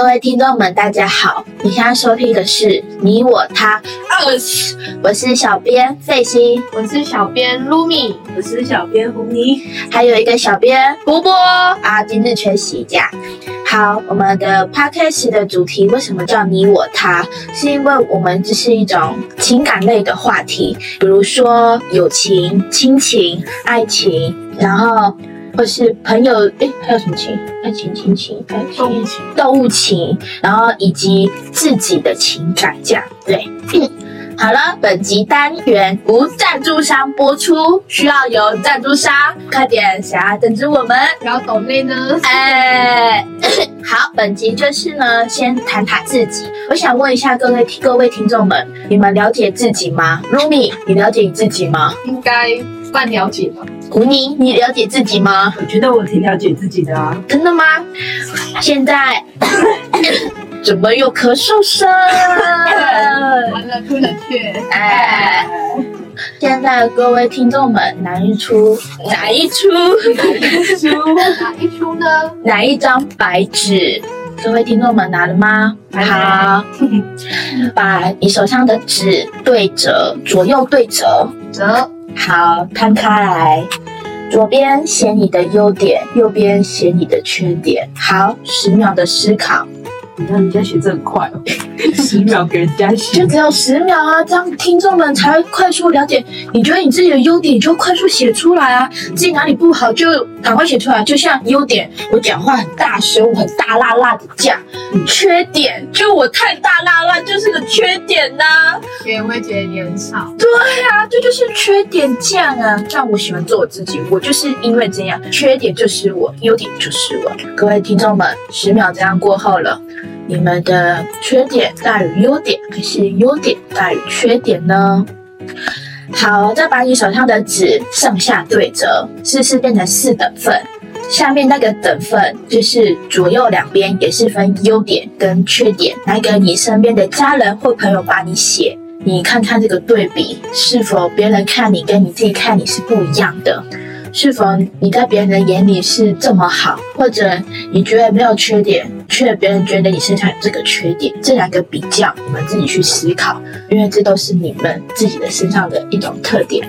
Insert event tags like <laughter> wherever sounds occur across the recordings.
各位听众们，大家好！你现在收听的是《你我他二》，我是小编费心，我是小编 Lumi，我是小编红妮，还有一个小编波波啊，今日缺席假。好，我们的 podcast 的主题为什么叫你我他？是因为我们这是一种情感类的话题，比如说友情、亲情、爱情，然后或是朋友，诶，还有什么情？爱情、亲情、爱情、动物情，动物情，然后以及自己的情感，这样对。好了，本集单元无赞助商播出，需要有赞助商，快点想要赞助我们。然后抖内呢？哎，好，本集就是呢，先谈谈自己。我想问一下各位各位听众们，你们了解自己吗？Rumi，你了解你自己吗？应该半了解吧。胡妮，你了解自己吗？我觉得我挺了解自己的啊。真的吗？现在 <laughs> 怎么有咳嗽声？完了，不能去。哎，现在各位听众们，哪一出？哪一出？哪一出呢？哪一张白纸？各位听众们拿了吗？好，把你手上的纸对折，左右对折，折。好，摊开来，左边写你的优点，右边写你的缺点。好，十秒的思考。你看人家写字很快哦，<laughs> 十秒给人家写，就只有十秒啊，这样听众们才会快速了解。你觉得你自己的优点，你就快速写出来啊；自己哪里不好，就赶快写出来。就像优点，我讲话很大声，我很大辣辣的讲；缺点，就我太大辣辣，就是个缺点呐、别人会觉得你很吵。对啊，这就是缺点酱啊！像我喜欢做我自己，我就是因为这样，缺点就是我，优点就是我。各位听众们，十秒这样过后了，你们的缺点大于优点，还是优点大于缺点呢？好，再把你手上的纸上下对折，试试变成四等份。下面那个等份就是左右两边也是分优点跟缺点，来给你身边的家人或朋友帮你写。你看看这个对比，是否别人看你跟你自己看你是不一样的？是否你在别人的眼里是这么好，或者你觉得没有缺点，却别人觉得你身上有这个缺点？这两个比较，你们自己去思考，因为这都是你们自己的身上的一种特点。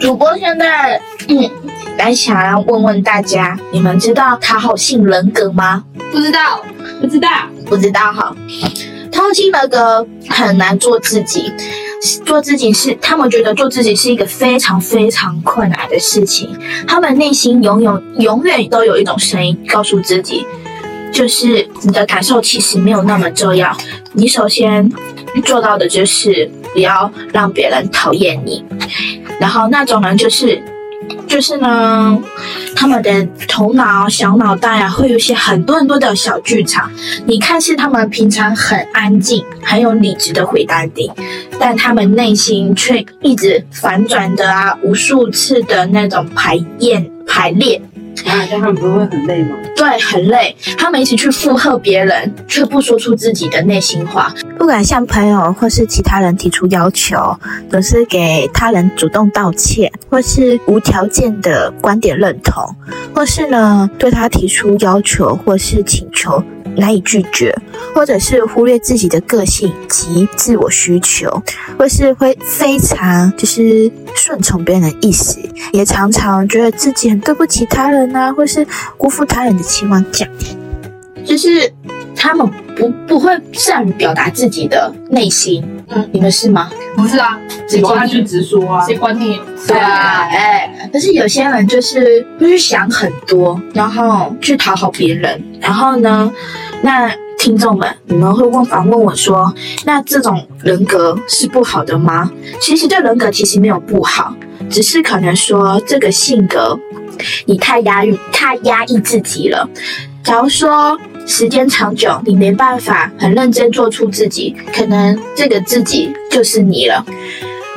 主播现在嗯，来想要问问大家，你们知道讨好性人格吗？不知道，不知道，不知道哈。讨好性人格很难做自己，做自己是他们觉得做自己是一个非常非常困难的事情。他们内心永远永远都有一种声音告诉自己，就是你的感受其实没有那么重要。你首先做到的就是不要让别人讨厌你，然后那种人就是。就是呢，他们的头脑、小脑袋啊，会有些很多很多的小剧场。你看似他们平常很安静、很有理智的回答你，但他们内心却一直反转的啊，无数次的那种排演、排练。啊，这样他们不会很累吗？对，很累。他们一起去附和别人，却不说出自己的内心话，不敢向朋友或是其他人提出要求，总是给他人主动道歉，或是无条件的观点认同，或是呢对他提出要求或是请求难以拒绝，或者是忽略自己的个性及自我需求，或是会非常就是顺从别人的意思，也常常觉得自己很对不起他人啊，或是辜负他人的期望，这样，就是他们不不会善于表达自己的内心。嗯，你们是吗？不是啊，直接有啊，就直说啊。谁管你？对啊，哎，可是有些人就是会去想很多，然后去讨好别人，然后呢，那听众们，你们会问反问我说，那这种人格是不好的吗？其实这人格其实没有不好，只是可能说这个性格你太压抑，太压抑自己了。假如说时间长久，你没办法很认真做出自己，可能这个自己就是你了。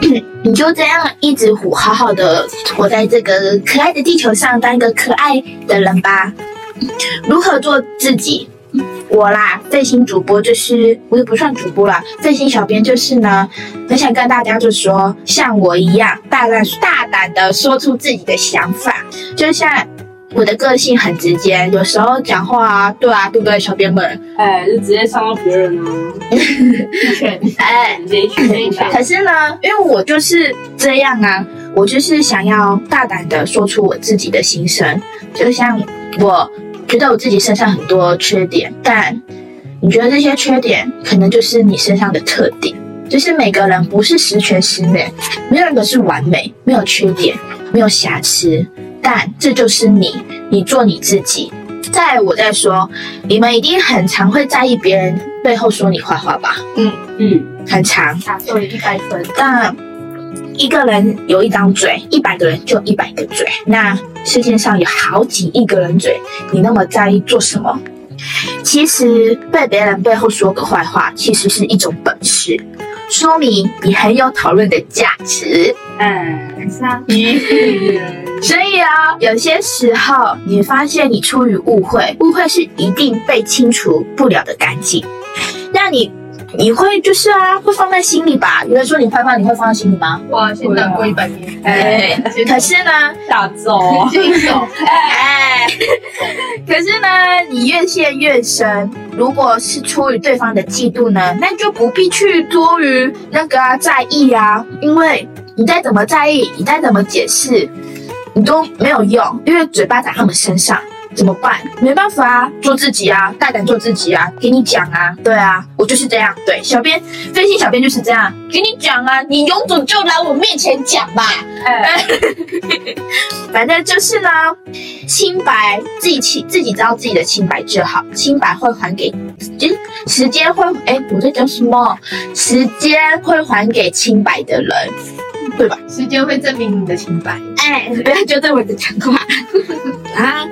<clears throat> 你就这样一直活好好的活在这个可爱的地球上，当一个可爱的人吧。如何做自己？我啦，费心主播就是我也不算主播啦，费心小编就是呢，很想跟大家就说，像我一样，大胆大胆的说出自己的想法，就像我的个性很直接，有时候讲话啊，对啊，对不对，小编们？哎，就直接伤到别人啊，<laughs> 哎，直接。可是呢，因为我就是这样啊，我就是想要大胆的说出我自己的心声，就像我觉得我自己身上很多缺点，但你觉得这些缺点可能就是你身上的特点，就是每个人不是十全十美，没有人是完美，没有缺点，没有瑕疵，但这就是你，你做你自己。再我再说，你们一定很常会在意别人背后说你坏话吧？嗯嗯，很常。打错了一百分。但一个人有一张嘴，一百个人就一百个嘴。那世界上有好几亿个人嘴，你那么在意做什么？其实被别人背后说个坏话，其实是一种本事，说明你很有讨论的价值。嗯，上一，所以啊，有些时候你发现你出于误会，误会是一定被清除不了的干净。那你你会就是啊，会放在心里吧？有人说你坏话，你会放在心里吗？哇，先难过一百年。哎，可是呢，大揍啊！这一首，哎，可是呢，你越陷越深。如果是出于对方的嫉妒呢，那就不必去多于那个啊在意啊，因为你再怎么在意，你再怎么解释，你都没有用，因为嘴巴在他们身上。怎么办？没办法啊，做自己啊，大胆做自己啊，给你讲啊，对啊，我就是这样，对，小编分析小编就是这样，给你讲啊，你有种就来我面前讲吧，哎，<laughs> 反正就是呢，清白自己清自己知道自己的清白就好，清白会还给，就是时间会，哎，我在讲什么？时间会还给清白的人，对吧？时间会证明你的清白。哎，不要纠正我的讲话 <laughs> 啊！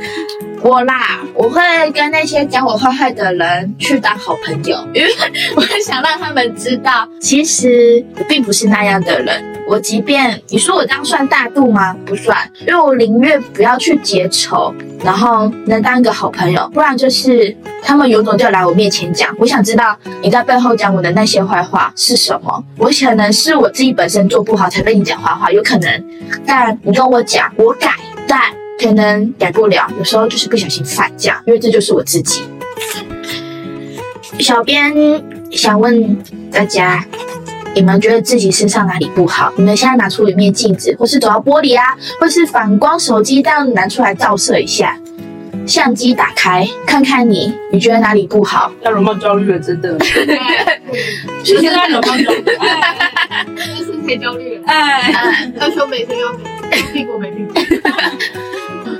我啦，我会跟那些讲我坏坏的人去当好朋友，因为我想让他们知道，其实我并不是那样的人。我即便你说我这样算大度吗？不算，因为我宁愿不要去结仇，然后能当一个好朋友，不然就是他们有种就来我面前讲。我想知道你在背后讲我的那些坏话是什么。我可能是我自己本身做不好才被你讲坏话，有可能。但你跟我讲，我改，但可能改不了。有时候就是不小心犯这因为这就是我自己。小编想问大家，你们觉得自己身上哪里不好？你们现在拿出一面镜子，或是走到玻璃啊，或是反光手机这样拿出来照射一下，相机打开看看你，你觉得哪里不好？要容貌焦虑了，真的。<laughs> 是现在容貌焦虑。就是太焦虑了，哎，要修美胸要美，要屁股没屁股。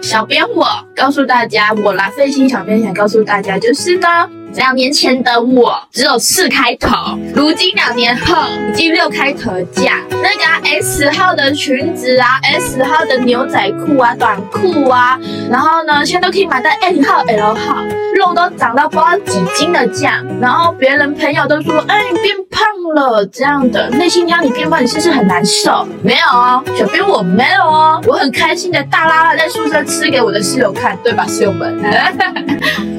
小编我告诉大家，我啦，费心。小编想告诉大家，就是呢，两年前的我只有四开头，如今两年后已经六开头的价。那个、啊、S 号的裙子啊，S 号的牛仔裤啊，短裤啊，然后呢，现在都可以买到 M 号、L 号，肉都长到不知道几斤的价。然后别人朋友都说，哎，你变胖了这样的，内心让你变胖，你是不是很难受？没有哦，小编我没有哦，我很开心的大拉拉在宿舍吃给我的室友看，对吧，室友们？<laughs>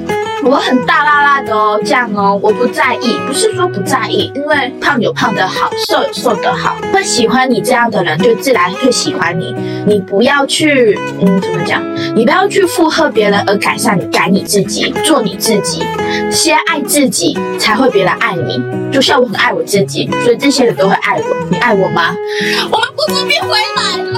我很大辣辣的哦，这样哦，我不在意，不是说不在意，因为胖有胖的好，瘦有瘦的好，会喜欢你这样的人，就自然会喜欢你。你不要去，嗯，怎么讲？你不要去附和别人而改善你，改你自己，做你自己，先爱自己，才会别人爱你。就像我很爱我自己，所以这些人都会爱我。你爱我吗？我们不方便回来，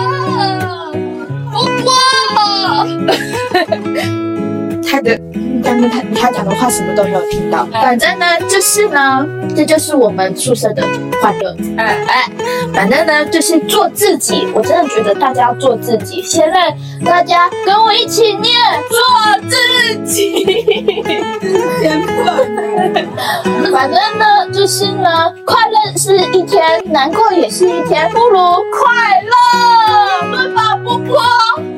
他他讲的话什么都没有听到，反正呢就是呢，这就是我们宿舍的欢乐。哎哎，反正呢就是做自己，我真的觉得大家要做自己。现在大家跟我一起念做自己。<laughs> 反正呢就是呢，快乐是一天，难过也是一天，不如快乐，对吧？波波，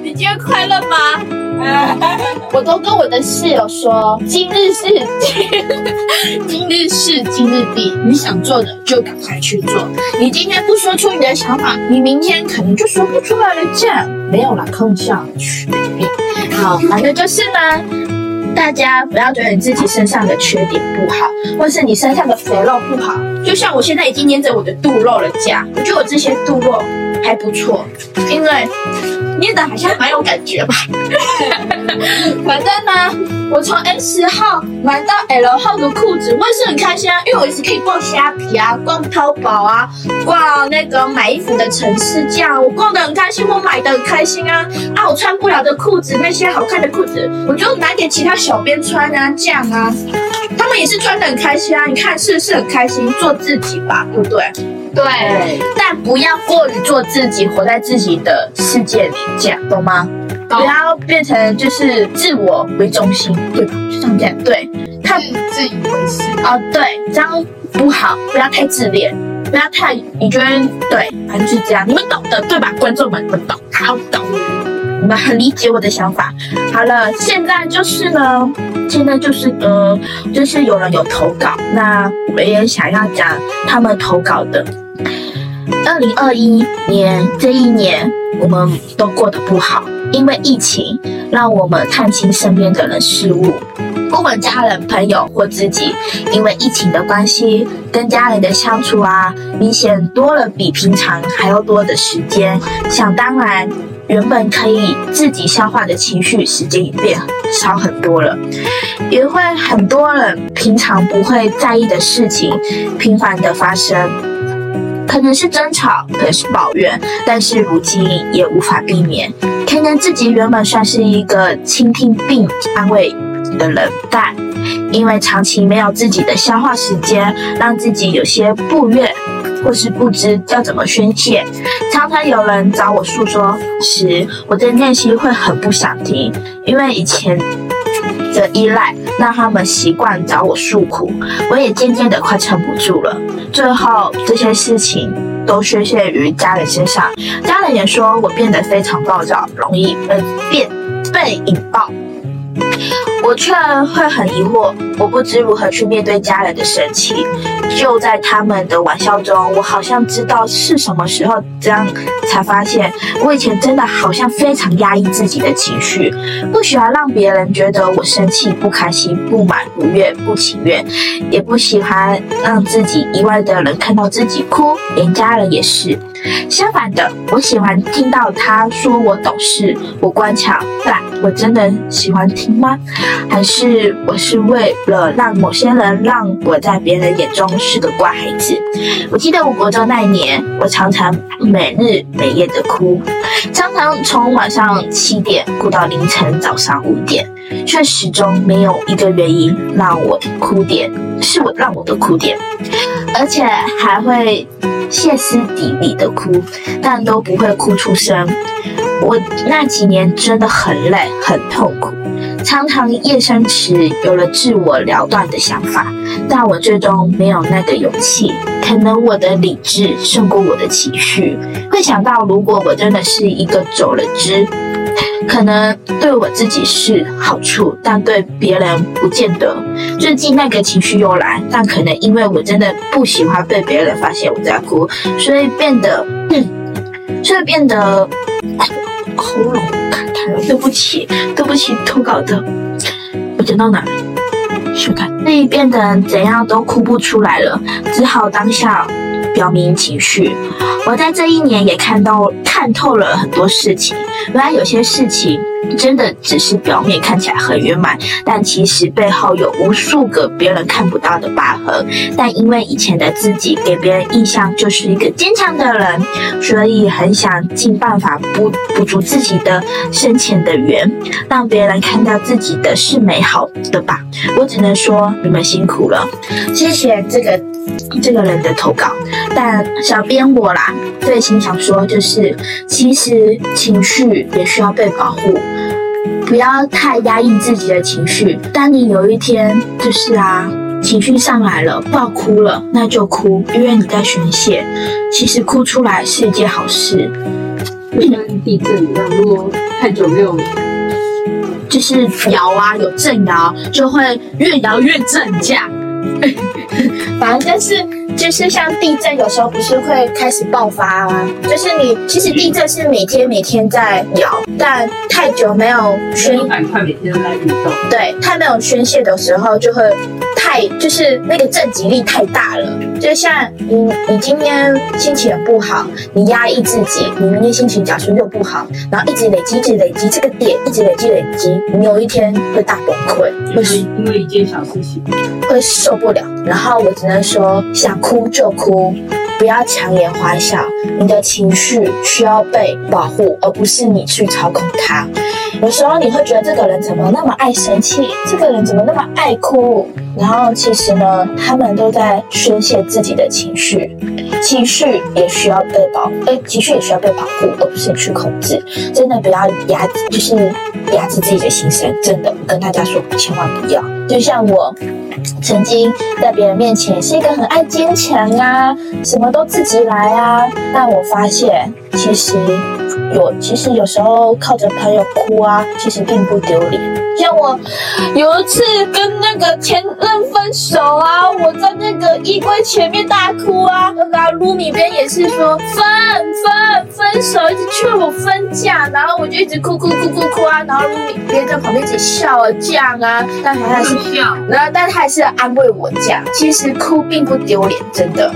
你今天快乐吗？<laughs> 我都跟我的室友说，今日事今日事今日毕，你想做的就赶快去做。你今天不说出你的想法，你明天可能就说不出来了。这样没有了，空想取病。好，反正就是呢，大家不要觉得你自己身上的缺点不好，或是你身上的肥肉不好。就像我现在已经黏着我的肚肉了，这样，我觉得我这些肚肉还不错，因为捏的好像蛮有感觉吧。<laughs> 反正呢，我从 S 号买到 L 号的裤子，我也是很开心啊，因为我一直可以逛虾皮啊，逛淘宝啊，逛那个买衣服的城市这样，我逛的很开心，我买的很开心啊。啊，我穿不了的裤子，那些好看的裤子，我就买给其他小编穿啊，这样啊，他们也是穿的很开心啊。你看是不是很开心？做自己吧，对不对？对，但不要过于做自己，活在自己的世界里，这样懂吗？懂不要变成就是自我为中心，对吧？就这样讲，对，看自自以为是。哦，对，这样不好，不要太自恋，不要太，你觉得对，反正就是这样，你们懂的，对吧？观众们，你们懂，好懂，你们很理解我的想法。好了，现在就是呢，现在就是呃，就是有人有投稿，那我也想要讲他们投稿的。二零二一年这一年，我们都过得不好，因为疫情让我们看清身边的人事物。不管家人、朋友或自己，因为疫情的关系，跟家人的相处啊，明显多了比平常还要多的时间。想当然，原本可以自己消化的情绪，时间也变少很多了。也会很多人平常不会在意的事情，频繁的发生。可能是争吵，可能是抱怨，但是如今也无法避免。可能自己原本算是一个倾听并安慰的人，但因为长期没有自己的消化时间，让自己有些不悦，或是不知要怎么宣泄。常常有人找我诉说时，我的内心会很不想听，因为以前的依赖让他们习惯找我诉苦，我也渐渐的快撑不住了。最后这些事情都宣泄于家人身上，家人也说我变得非常暴躁，容易被变被引爆。我却会很疑惑，我不知如何去面对家人的生气。就在他们的玩笑中，我好像知道是什么时候这样，才发现我以前真的好像非常压抑自己的情绪，不喜欢让别人觉得我生气、不开心、不满、不悦、不情愿，也不喜欢让自己以外的人看到自己哭，连家人也是。相反的，我喜欢听到他说我懂事，我乖巧，但我真的喜欢听吗？还是我是为了让某些人让我在别人眼中是个乖孩子？我记得我国中那一年，我常常每日每夜的哭，常常从晚上七点哭到凌晨早上五点，却始终没有一个原因让我哭点是我让我的哭点，而且还会歇斯底里的哭，但都不会哭出声。我那几年真的很累，很痛苦，常常夜深时有了自我了断的想法，但我最终没有那个勇气。可能我的理智胜过我的情绪，会想到如果我真的是一个走了之，可能对我自己是好处，但对别人不见得。最近那个情绪又来，但可能因为我真的不喜欢被别人发现我在哭，所以变得，所以变得喉咙卡痰了。对不起，对不起，投稿的，我讲到哪？修改，所以变得怎样都哭不出来了，只好当下表明情绪。我在这一年也看到看透了很多事情，原来有些事情真的只是表面看起来很圆满，但其实背后有无数个别人看不到的疤痕。但因为以前的自己给别人印象就是一个坚强的人，所以很想尽办法补补足自己的深浅的缘，让别人看到自己的是美好的吧。我只能说你们辛苦了，谢谢这个这个人的投稿。但小编我啦，最心想说就是，其实情绪也需要被保护，不要太压抑自己的情绪。当你有一天就是啊，情绪上来了，爆哭了，那就哭，因为你在宣泄。其实哭出来是一件好事，就跟地震一样，如果太久没有就是摇啊，有震摇就会越摇越震这样。<laughs> 反正就是就是像地震，有时候不是会开始爆发啊，就是你其实地震是每天每天在摇，但太久没有宣板块每天都在运动，对太没有宣泄的时候，就会太就是那个正极力太大了。就像你你今天心情很不好，你压抑自己，你明天心情假设又不好，然后一直累积，一直累积这个点，一直累积累积，你有一天会大崩溃，会因为一件小事情，会受不了。然后我只能说，想哭就哭。不要强颜欢笑，你的情绪需要被保护，而不是你去操控它。有时候你会觉得这个人怎么那么爱生气，这个人怎么那么爱哭，然后其实呢，他们都在宣泄自己的情绪，情绪也需要被保，哎，情绪也需要被保护，而不是去控制。真的不要压，就是压制自己的心声。真的，我跟大家说，千万不要。就像我。曾经在别人面前是一个很爱坚强啊，什么都自己来啊。但我发现，其实有，其实有时候靠着朋友哭啊，其实并不丢脸。像我有一次跟那个前任分手啊，我在那个衣柜前面大哭啊，然后卢米边也是说分分分手，一直劝我分家，然后我就一直哭哭哭哭哭啊，然后卢米边在旁边一直笑啊这样啊，但他还是笑，然后但他还是安慰我这样，其实哭并不丢脸，真的。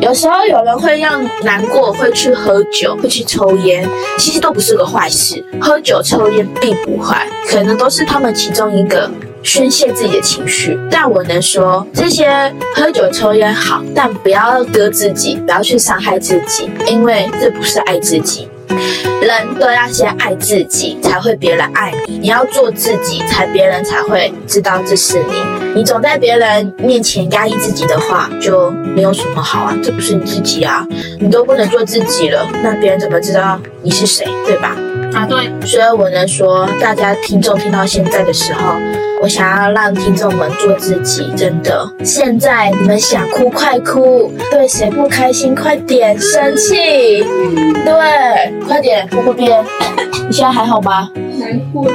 有时候有人会让难过，会去喝酒，会去抽烟，其实都不是个坏事，喝酒抽烟并不坏，可能都是他。们其中一个宣泄自己的情绪，但我能说这些喝酒抽烟好，但不要割自己，不要去伤害自己，因为这不是爱自己。人都要先爱自己，才会别人爱你。你要做自己，才别人才会知道这是你。你总在别人面前压抑自己的话，就没有什么好啊，这不是你自己啊，你都不能做自己了，那别人怎么知道你是谁，对吧？啊，对，所以我能说，大家听众听到现在的时候，我想要让听众们做自己，真的。现在你们想哭快哭，对谁不开心快点生气，对，快点，波波边，你现在还好吗？难过就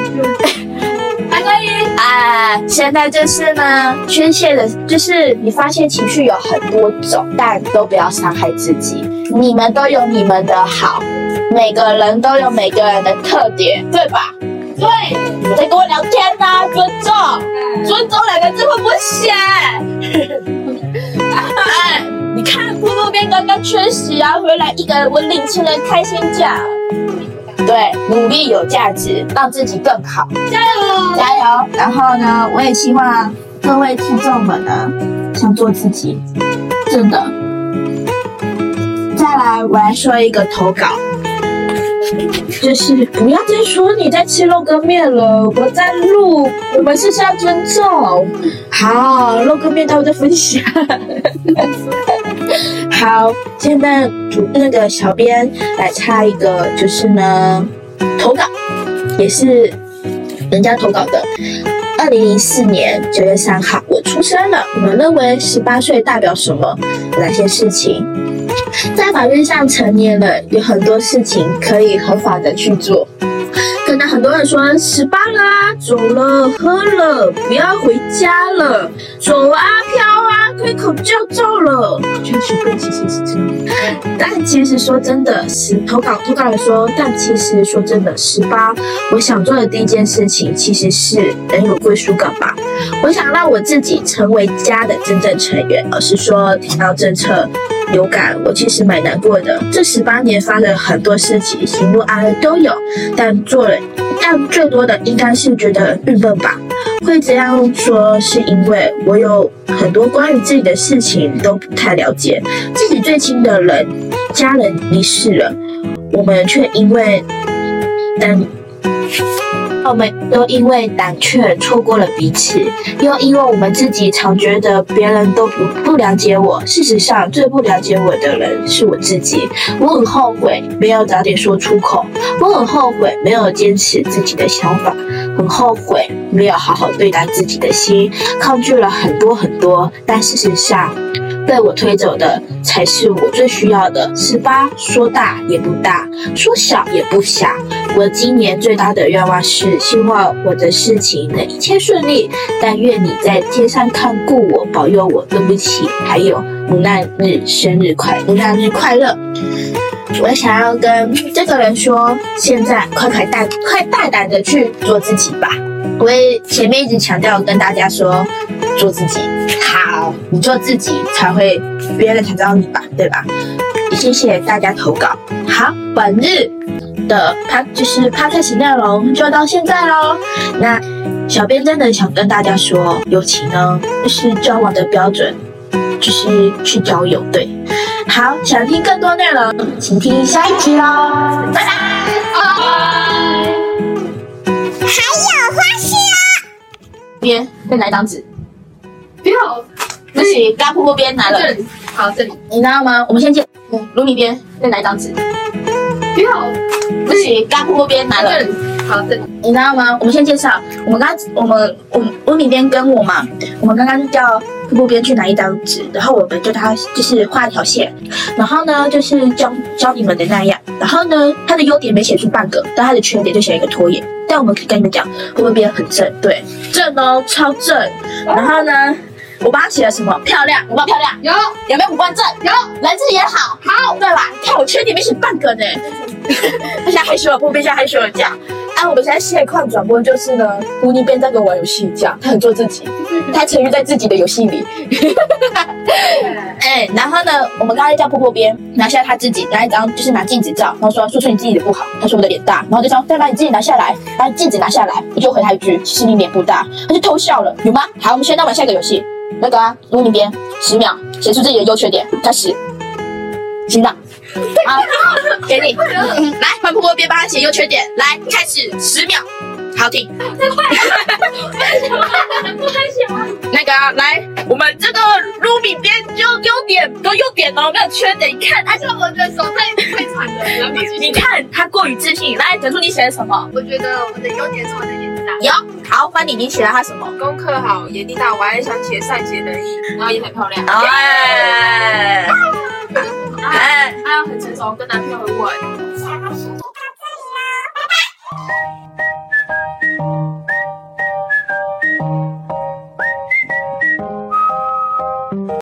还可以。哎，现在就是呢，宣泄的，就是你发现情绪有很多种，但都不要伤害自己。你们都有你们的好。每个人都有每个人的特点，对吧？对，你在跟我聊天呢，尊重，尊重两个字会不会写？哎，你看部路边刚刚缺席啊，回来一个我领情人开心奖。对，努力有价值，让自己更好，加油，加油。然后呢，我也希望各位听众们呢，想做自己，真的。再来，我来说一个投稿。就是不要再说你在吃肉羹面了，我在录，我们是要尊重。好，肉羹面待会再分享。好，现在主那个小编来插一个，就是呢投稿，也是人家投稿的。二零零四年九月三号，我出生了。你们认为十八岁代表什么？哪些事情？在法律上成年了，有很多事情可以合法的去做。可能很多人说十八了，走了喝了，不要回家了，走啊飘啊，可以考驾照了。确实，对，其实是这样。但其实说真的，是投稿投稿的说，但其实说真的，十八，我想做的第一件事情其实是能有归属感吧。我想让我自己成为家的真正成员，而是说听到政策。有感，我其实蛮难过的。这十八年发生很多事情，喜怒哀乐都有，但做了，但最多的应该是觉得郁闷吧。会这样说，是因为我有很多关于自己的事情都不太了解。自己最亲的人、家人离世了，我们却因为但。我们都因为胆怯错过了彼此，又因为我们自己常觉得别人都不不了解我。事实上，最不了解我的人是我自己。我很后悔没有早点说出口，我很后悔没有坚持自己的想法，很后悔没有好好对待自己的心，抗拒了很多很多。但事实上，被我推走的才是我最需要的。十八说大也不大，说小也不小。我今年最大的愿望是，希望我的事情能一切顺利。但愿你在天上看顾我，保佑我。对不起，还有母难日生日快，母难日快乐。我想要跟这个人说，现在快快大快大胆的去做自己吧。我也前面一直强调跟大家说，做自己好，你做自己才会别人才知道你吧，对吧？谢谢大家投稿。好，本日的它就是趴开始内容就到现在喽。那小编真的想跟大家说，友情呢，就是交往的标准，就是去交友。对，好，想听更多内容，请听下一集喽。拜拜。还有花絮边再拿一张纸，不要不行，刚瀑布边拿了这，里，好这里，你知道吗？我们先借卢米边再拿一张纸，不要不行，刚瀑布边拿了好这，你知道吗？我们先介绍，我们刚我们我们温米边跟我嘛，我们刚刚叫瀑布边去拿一张纸，然后我们就他就是画一条线，然后呢就是教教你们的那样，然后呢他的优点没写出半个，但他的缺点就写一个拖延。但我们可以跟你们讲，瀑布边很正，对，正哦，超正。然后呢，<laughs> 我帮他写了什么？漂亮，有没有漂亮？有有没有五官正？有，人字也好，好，对吧？看我缺点没写半个呢，他 <laughs> 现在害羞了，瀑布边现在害羞了，这样。啊，我们现在现况转播就是呢，胡尼边在跟我玩游戏，这样他很做自己，他沉浸在自己的游戏里。<laughs> 哎，然后呢，我们刚才叫瀑布边拿下他自己，拿一张就是拿镜子照，然后说说出你自己的不好。他说我的脸大，然后就说再把你自己拿下来，把镜子拿下来。我就回他一句，其实你脸不大。他就偷笑了，有吗？好，我们现在玩下一个游戏，那个啊，录音边十秒写出自己的优缺点，开始。行的，<laughs> 好，给你，嗯来换瀑布边帮他写优缺点，来开始十秒，好停。那个啊来，我们这个卢米边就优点都优点哦，没有缺点。你看，他而且我的手太太惨了，然后你你看他过于自信。来，讲出你写的什么？我觉得我的优点是我的眼睛大，有，好，翻你，你写了他什么？功课好，眼睛大，我还想写善解人意，然后也很漂亮，哎，哎，还有很成熟，跟男朋友很稳。